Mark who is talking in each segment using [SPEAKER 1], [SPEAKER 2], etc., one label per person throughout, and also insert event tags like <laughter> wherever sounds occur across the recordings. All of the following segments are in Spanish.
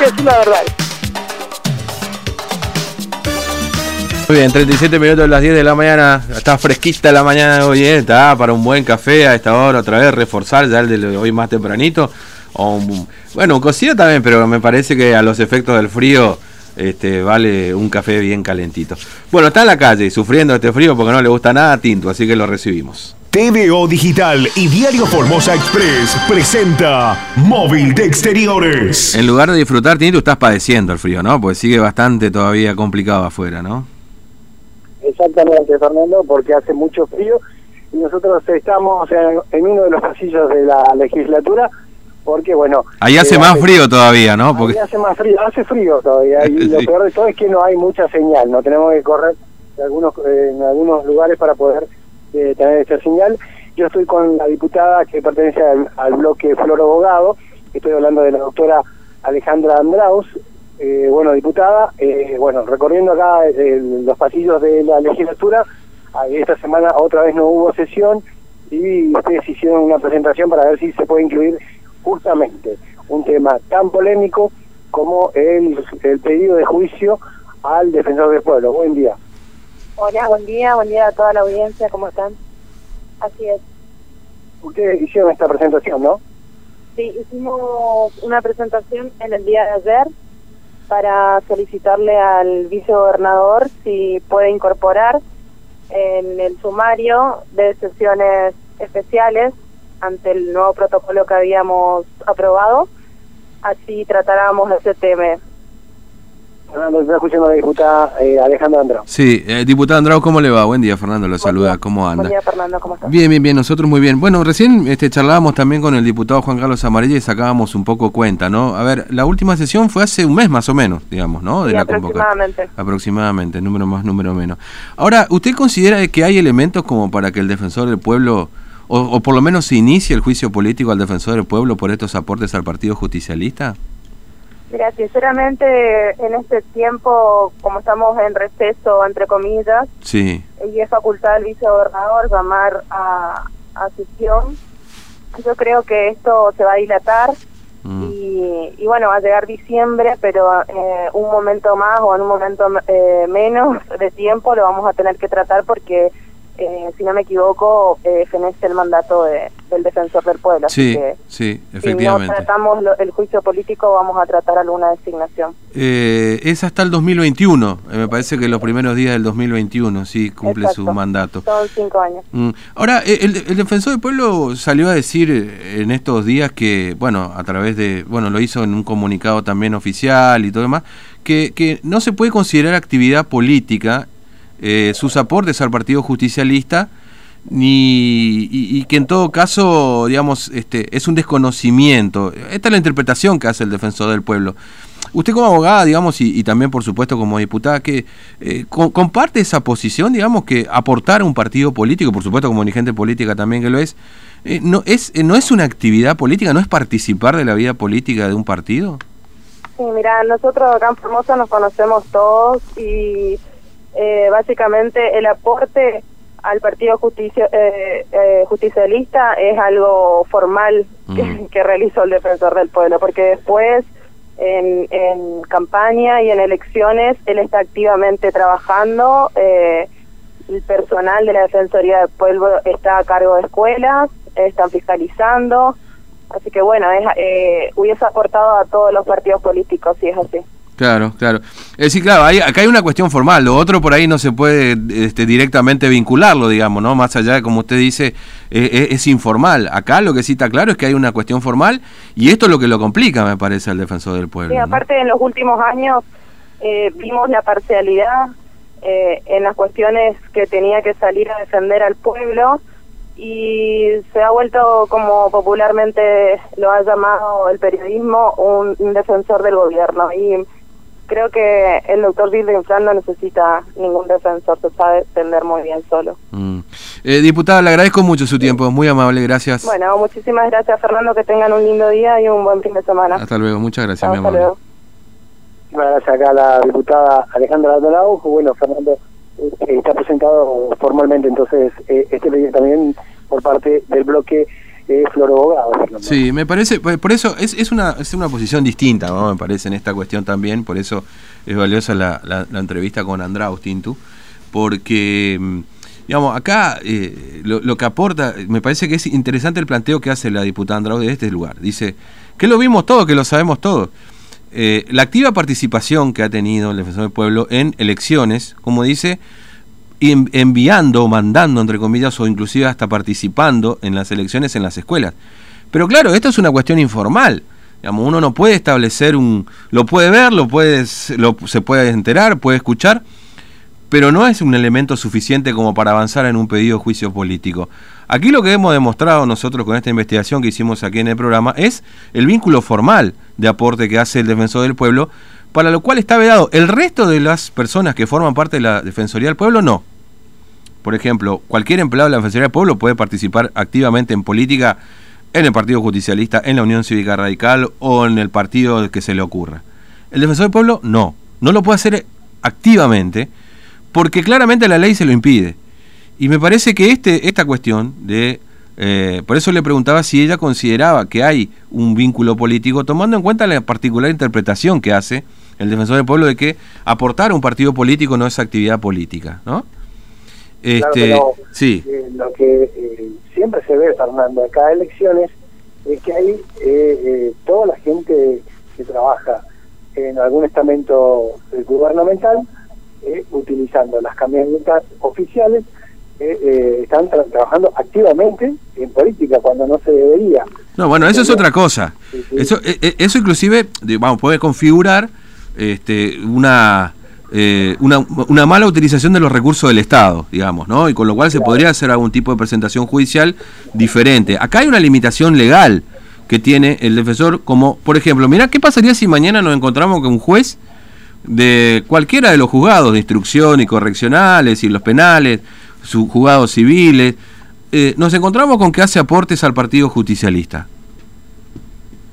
[SPEAKER 1] que decir la verdad.
[SPEAKER 2] Muy bien, 37 minutos de las 10 de la mañana. Está fresquita la mañana hoy, ¿eh? Está para un buen café a esta hora otra vez, reforzar ya el de hoy más tempranito. O bueno, un cocido también, pero me parece que a los efectos del frío este, vale un café bien calentito. Bueno, está en la calle sufriendo este frío porque no le gusta nada a Tinto, así que lo recibimos.
[SPEAKER 3] TVO Digital y Diario Formosa Express presenta Móvil de Exteriores.
[SPEAKER 2] En lugar de disfrutar, Tinto, estás padeciendo el frío, ¿no? Pues sigue bastante todavía complicado afuera, ¿no?
[SPEAKER 1] Exactamente, Fernando, porque hace mucho frío y nosotros estamos en, en uno de los pasillos de la legislatura porque, bueno...
[SPEAKER 2] Ahí hace
[SPEAKER 1] eh,
[SPEAKER 2] más frío todavía, ¿no?
[SPEAKER 1] Ahí
[SPEAKER 2] Porque
[SPEAKER 1] hace más frío, hace frío todavía <laughs> y lo peor de todo es que no hay mucha señal, no tenemos que correr en algunos, eh, en algunos lugares para poder eh, tener esa señal. Yo estoy con la diputada que pertenece al, bloque Flor Abogado, estoy hablando de la doctora Alejandra Andraus, eh, bueno, diputada, eh, bueno, recorriendo acá los pasillos de la legislatura, ah, esta semana otra vez no hubo sesión y ustedes hicieron una presentación para ver si se puede incluir justamente un tema tan polémico como el, el pedido de juicio al defensor del pueblo. Buen día.
[SPEAKER 4] Hola, buen día, buen día a toda la audiencia, ¿cómo están? Así es.
[SPEAKER 1] Ustedes hicieron esta presentación, ¿no?
[SPEAKER 4] Sí, hicimos una presentación en el día de ayer para solicitarle al vicegobernador si puede incorporar en el sumario de sesiones especiales ante el nuevo protocolo que habíamos aprobado, así tratáramos ese tema.
[SPEAKER 1] Fernando, está escuchando la diputada eh, Alejandra Andrau.
[SPEAKER 2] Sí, eh, diputado Andrao, ¿cómo le va? Buen día, Fernando, lo saluda, ¿cómo anda?
[SPEAKER 4] Buen día, Fernando, ¿cómo estás?
[SPEAKER 2] Bien, bien, bien, nosotros muy bien. Bueno, recién este, charlábamos también con el diputado Juan Carlos Amarilla y sacábamos un poco cuenta, ¿no? A ver, la última sesión fue hace un mes más o menos, digamos, ¿no? De
[SPEAKER 4] Sí,
[SPEAKER 2] la
[SPEAKER 4] aproximadamente.
[SPEAKER 2] Aproximadamente, número más, número menos. Ahora, ¿usted considera que hay elementos como para que el defensor del pueblo, o, o por lo menos se inicie el juicio político al defensor del pueblo por estos aportes al Partido Justicialista?
[SPEAKER 4] Mira, sinceramente, en este tiempo, como estamos en receso, entre comillas,
[SPEAKER 2] Sí,
[SPEAKER 4] y es facultad del vicegobernador llamar a, a sesión, yo creo que esto se va a dilatar
[SPEAKER 2] mm,
[SPEAKER 4] y, y bueno, va a llegar diciembre, pero eh, un momento más o en un momento eh, menos de tiempo lo vamos a tener que tratar porque, eh, si no me equivoco, eh, fenece el mandato de- del defensor del pueblo.
[SPEAKER 2] sí,
[SPEAKER 4] Así que
[SPEAKER 2] sí,
[SPEAKER 4] si no
[SPEAKER 2] efectivamente.
[SPEAKER 4] tratamos lo- el juicio político, vamos a tratar alguna designación.
[SPEAKER 2] Eh, es hasta el 2021, eh, me parece que los primeros días del 2021, sí, cumple su mandato.
[SPEAKER 4] Son cinco años.
[SPEAKER 2] Mm. Ahora, eh, el, el defensor del pueblo salió a decir eh, en estos días que, bueno, a través de, bueno, lo hizo en un comunicado también oficial y todo demás, que, que no se puede considerar actividad política eh, sus aportes al Partido Justicialista, ni y, que en todo caso, digamos, este, es un desconocimiento. Esta es la interpretación que hace el defensor del pueblo. Usted como abogada, digamos, y, también por supuesto como diputada, que eh, co- comparte esa posición, digamos, que aportar a un partido político, por supuesto como dirigente política también que lo es, eh, no es eh, no es una actividad política, no es participar de la vida política de un partido.
[SPEAKER 4] Sí, mira, nosotros acá en Formosa nos conocemos todos y eh, básicamente el aporte al Partido Justicia, eh, eh, Justicialista es algo formal que,
[SPEAKER 2] Mm.
[SPEAKER 4] que realizó el Defensor del Pueblo, porque después en, en campaña y en elecciones él está activamente trabajando, eh, el personal de la Defensoría del Pueblo está a cargo de escuelas, están fiscalizando, Así que bueno, es, eh, hubiese aportado a todos los partidos políticos si es así.
[SPEAKER 2] Claro, claro. Es decir, claro, hay, acá hay una cuestión formal, lo otro por ahí no se puede este, directamente vincularlo, digamos, ¿no? Más allá de, como usted dice, eh, es, es informal. Acá lo que sí está claro es que hay una cuestión formal y esto es lo que lo complica, me parece, al defensor del pueblo.
[SPEAKER 4] Sí,
[SPEAKER 2] ¿no?
[SPEAKER 4] aparte en los últimos años eh, vimos la parcialidad eh, en las cuestiones que tenía que salir a defender al pueblo y se ha vuelto, como popularmente lo ha llamado el periodismo, un, un defensor del gobierno. Y creo que el doctor Wildenfran no necesita ningún defensor, se sabe defender muy bien solo.
[SPEAKER 2] Mm. Eh, diputada, le agradezco mucho su tiempo, es muy amable, gracias.
[SPEAKER 4] Bueno, muchísimas gracias Fernando, que tengan un lindo día y un buen fin de semana.
[SPEAKER 2] Hasta luego, muchas gracias,
[SPEAKER 4] Chao,
[SPEAKER 2] mi
[SPEAKER 4] hasta
[SPEAKER 2] amable.
[SPEAKER 4] luego.
[SPEAKER 1] Gracias acá a la diputada Alejandra Araujo. Bueno, Fernando, eh, está presentado formalmente entonces eh, este pedido también por parte del bloque eh, Floro Bogado.
[SPEAKER 2] Sí, me parece, por eso es, es, una, es una posición distinta, ¿no? me parece, en esta cuestión también, por eso es valiosa la, la, entrevista con Andraus Tintu, porque, mm, digamos, acá eh, lo, que aporta, me parece que es interesante el planteo que hace la diputada Andraus de este lugar. Dice, que lo vimos todo, que lo sabemos todos. Eh, la activa participación que ha tenido el defensor del pueblo en elecciones, como dice, enviando, mandando, entre comillas, o inclusive hasta participando en las elecciones en las escuelas. Pero claro, esto es una cuestión informal. Digamos, uno no puede establecer un... Lo puede ver, lo puede, lo, se puede enterar, puede escuchar, pero no es un elemento suficiente como para avanzar en un pedido de juicio político. Aquí lo que hemos demostrado nosotros con esta investigación que hicimos aquí en el programa es el vínculo formal de aporte que hace el defensor del pueblo, para lo cual está vedado. El resto de las personas que forman parte de la Defensoría del Pueblo no. Por ejemplo, cualquier empleado de la Defensoría del Pueblo puede participar activamente en política en el Partido Justicialista, en la Unión Cívica Radical o en el partido que se le ocurra. El defensor del pueblo no, no lo puede hacer activamente porque claramente la ley se lo impide. Y me parece que este, esta cuestión de... Eh, por eso le preguntaba si ella consideraba que hay un vínculo político, tomando en cuenta la particular interpretación que hace el defensor del pueblo de que aportar a un partido político no es actividad política, ¿no?
[SPEAKER 1] Este, sí. Eh, lo que eh, siempre se ve, Fernando, en cada elecciones, es que hay eh, toda la gente que trabaja en algún estamento gubernamental, utilizando las camionetas oficiales, están trabajando activamente en política cuando no se debería.
[SPEAKER 2] No, bueno, eso es otra cosa. Eso, eso inclusive, vamos, puede configurar este, una eh, una, una, mala utilización de los recursos del Estado, digamos, ¿no? Y con lo cual se podría hacer algún tipo de presentación judicial diferente. Acá hay una limitación legal que tiene el defensor, como, por ejemplo, mira, ¿qué pasaría si mañana nos encontramos con un juez de cualquiera de los juzgados de instrucción y correccionales y los penales, sus juzgados civiles, eh, nos encontramos con que hace aportes al Partido Justicialista?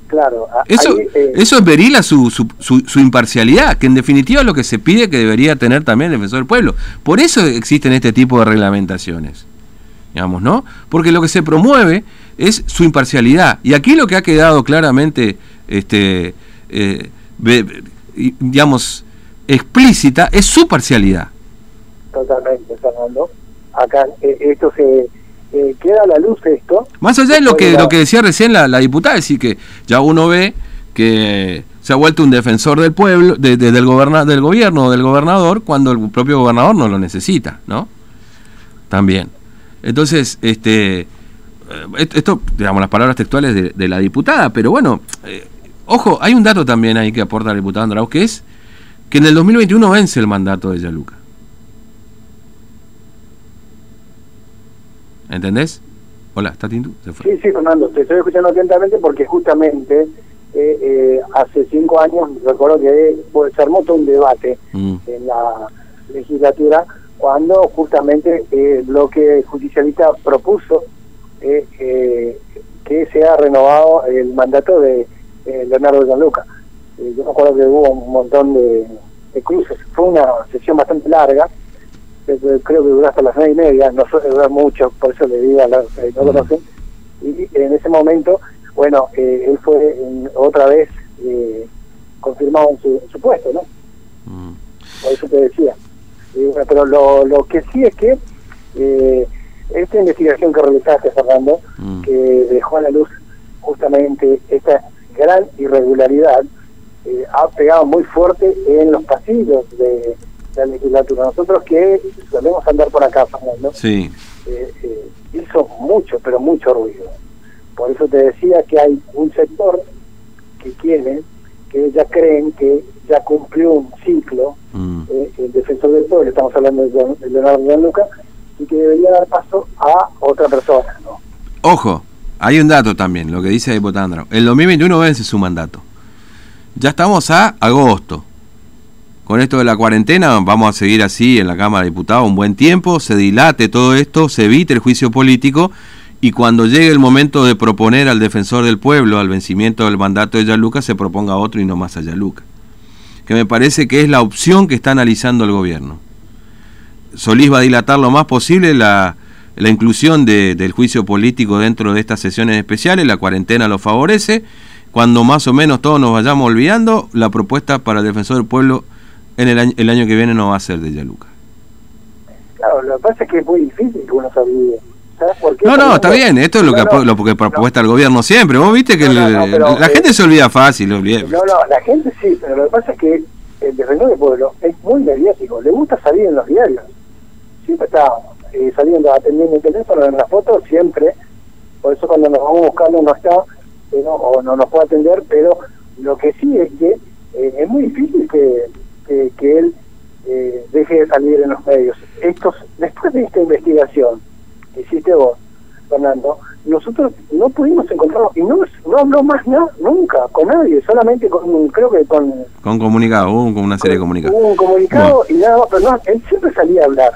[SPEAKER 1] Claro.
[SPEAKER 2] Eso, eh, eso verila su, su, su, imparcialidad, que en definitiva es lo que se pide que debería tener también el defensor del pueblo. Por eso existen este tipo de reglamentaciones. Digamos, ¿no? Porque lo que se promueve es su imparcialidad. Y aquí lo que ha quedado claramente, este, eh, digamos, explícita es su parcialidad.
[SPEAKER 1] Totalmente, Fernando. Acá eh, esto se eh, queda a la luz esto.
[SPEAKER 2] Más allá de lo que, lo que decía recién la, diputada, es decir, que ya uno ve que se ha vuelto un defensor del pueblo, de, del, goberna, del gobierno o del gobernador, cuando el propio gobernador no lo necesita, ¿no? También. Entonces, este eh, esto, digamos, las palabras textuales de, la diputada, pero bueno, eh, ojo, hay un dato también ahí que aporta la diputada Andraus, que es que en el 2021 vence el mandato de Yaluca. ¿Entendés? Hola, ¿está Tintu?
[SPEAKER 1] Sí, sí, Fernando, te estoy escuchando atentamente porque justamente eh, eh, hace cinco años, recuerdo que pues, se armó todo un debate mm. en la legislatura cuando justamente eh, el bloque judicialista propuso que sea renovado el mandato de Leonardo Gianluca. yo me acuerdo que hubo un montón de, de cruces, fue una sesión bastante larga, creo que duró hasta las nueve y media, no suele durar mucho, por eso le digo a los que no conocen. Y en ese momento, bueno, eh, él fue otra vez eh, confirmado en su, puesto, ¿no? Mm. Por eso te decía. pero lo, lo que sí es que eh, esta investigación que realizaste, Fernando, mm. que dejó a la luz justamente esta gran irregularidad, ha pegado muy fuerte en los pasillos de la legislatura. Nosotros que solemos andar por acá, Fernando,
[SPEAKER 2] sí.
[SPEAKER 1] Eh, eh, hizo mucho, pero mucho ruido. Por eso te decía que hay un sector que quiere, que ya creen que ya cumplió un ciclo, mm. eh, el defensor del pueblo, estamos hablando de, Leonardo Luca, y que debería dar paso a otra persona. ¿no?
[SPEAKER 2] Ojo, hay un dato también, lo que dice el Botandro. El 2021 vence su mandato. Ya estamos a agosto con esto de la cuarentena vamos a seguir así en la Cámara de Diputados un buen tiempo, se dilate todo esto, se evite el juicio político y cuando llegue el momento de proponer al defensor del pueblo al vencimiento del mandato de Yaluca se proponga otro y no más a Yaluca. Que me parece que es la opción que está analizando el gobierno. Solís va a dilatar lo más posible la, la inclusión de, del juicio político dentro de estas sesiones especiales, la cuarentena lo favorece. Cuando más o menos todos nos vayamos olvidando, la propuesta para el defensor del pueblo en el año, el año que viene no va a ser de Yaluca.
[SPEAKER 1] Claro, lo que pasa es que es muy difícil que uno se olvide. ¿Sabes por qué?
[SPEAKER 2] No, no, está bien, esto es lo que,
[SPEAKER 1] No,
[SPEAKER 2] lo que propuesta el gobierno siempre. Vos viste que
[SPEAKER 1] No,
[SPEAKER 2] el-
[SPEAKER 1] pero,
[SPEAKER 2] la
[SPEAKER 1] eh,
[SPEAKER 2] gente se olvida fácil.
[SPEAKER 1] No, no, la gente sí, pero lo que pasa es que el defensor del pueblo es muy mediático, le gusta salir en los diarios. Siempre está eh, saliendo, atendiendo el teléfono, en las fotos, siempre. Por eso cuando nos vamos a buscarlo no está, pero, o no nos puede atender, pero lo que sí es que eh, es muy difícil que, que, que él eh, deje de salir en los medios. Estos, después de esta investigación que hiciste vos, Fernando, nosotros no pudimos encontrarlo y no, no habló más nada, nunca, con nadie, solamente con, creo que con,
[SPEAKER 2] Con comunicado, hubo con una serie de comunicados.
[SPEAKER 1] hubo un comunicado y nada más, pero no, él siempre salía a hablar.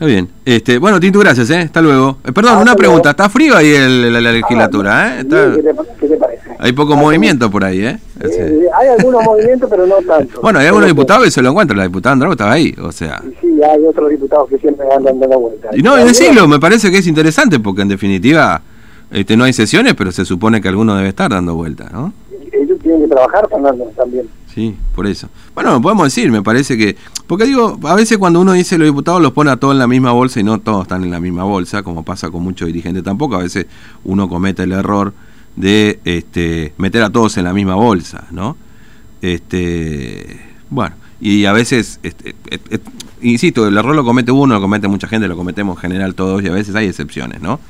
[SPEAKER 2] Está bien. Este, bueno, Tinto, gracias, ¿eh? Hasta luego. Eh, perdón,
[SPEAKER 1] Hasta
[SPEAKER 2] una
[SPEAKER 1] luego.
[SPEAKER 2] pregunta. ¿Está frío ahí el- la, la legislatura, eh?
[SPEAKER 1] Ah,
[SPEAKER 2] Está-
[SPEAKER 1] ¿Qué te, qué te parece?
[SPEAKER 2] hay poco movimiento por ahí, ¿eh?
[SPEAKER 1] Eh, hay algunos movimientos, pero no tanto. <laughs>
[SPEAKER 2] Bueno, hay algunos
[SPEAKER 1] Pero-
[SPEAKER 2] diputados que se lo encuentran. La diputada Andrago estaba ahí, o sea.
[SPEAKER 1] y Sí, hay otros diputados que siempre andan dando vueltas.
[SPEAKER 2] Y no, y decirlo, me parece que es interesante porque en definitiva este, no hay sesiones, pero se supone que alguno debe estar dando vueltas, ¿no?
[SPEAKER 1] Ellos tienen que trabajar, Fernando, también.
[SPEAKER 2] Sí, por eso. Bueno, podemos decir, me parece que... Porque digo, a veces cuando uno dice los diputados los pone a todos en la misma bolsa y no todos están en la misma bolsa, como pasa con muchos dirigentes tampoco, a veces uno comete el error de este, meter a todos en la misma bolsa, ¿no? Este, bueno, y a veces, este, et- et- insisto, el error lo comete uno, lo comete mucha gente, lo cometemos en general todos y a veces hay excepciones, ¿no?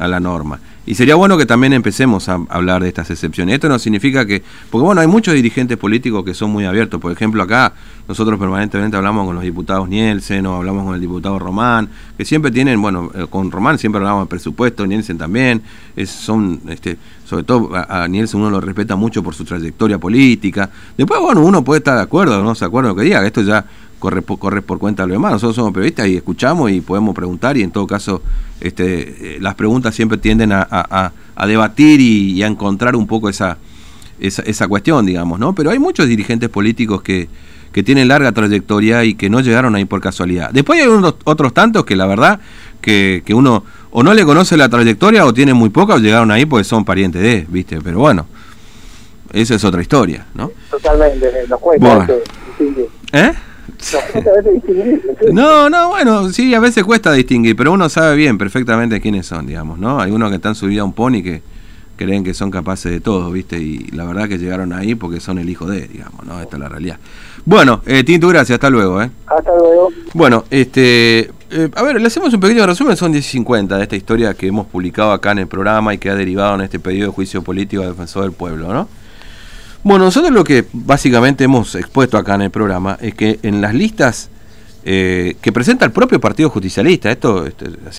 [SPEAKER 2] A la norma. Y sería bueno que también empecemos a hablar de estas excepciones. Esto no significa que, porque bueno, hay muchos dirigentes políticos que son muy abiertos. Por ejemplo, acá nosotros permanentemente hablamos con los diputados Nielsen o hablamos con el diputado Román, que siempre tienen, bueno, eh, con Román siempre hablamos de presupuesto, Nielsen también, son, este, sobre todo a, Nielsen uno lo respeta mucho por su trayectoria política. Después, bueno, uno puede estar de acuerdo no se acuerda lo que diga, esto ya corre por, corre por cuenta de lo demás. Nosotros somos periodistas y escuchamos y podemos preguntar y en todo caso este, eh, las preguntas siempre tienden a, a- debatir y, y a encontrar un poco esa, esa, esa cuestión, digamos, ¿no? Pero hay muchos dirigentes políticos que, que tienen larga trayectoria y que no llegaron ahí por casualidad. Después hay unos, otros tantos que la verdad que, que uno o no le conoce la trayectoria o tienen muy poca o llegaron ahí porque son parientes de, ¿viste? Pero bueno, esa es otra historia, ¿no?
[SPEAKER 1] Totalmente, nos cuesta
[SPEAKER 2] Bueno. ¿Eh? <laughs> No, no, bueno, sí, a veces cuesta distinguir, pero uno sabe bien perfectamente quiénes son, digamos, ¿no? Hay unos que están subidos a un pony que creen que son capaces de todo, ¿viste? Y la verdad que llegaron ahí porque son el hijo de, digamos, ¿no? Esta es la realidad. Bueno, eh, Tinto, gracias, hasta luego, ¿eh?
[SPEAKER 1] Hasta luego.
[SPEAKER 2] Bueno, este, eh, a ver, le hacemos un pequeño resumen, son 10 y 50 de esta historia que hemos publicado acá en el programa y que ha derivado en este pedido de juicio político a defensor del pueblo, ¿no? Bueno, nosotros lo que básicamente hemos expuesto acá en el programa es que en las listas eh, que presenta el propio Partido Justicialista, esto, este,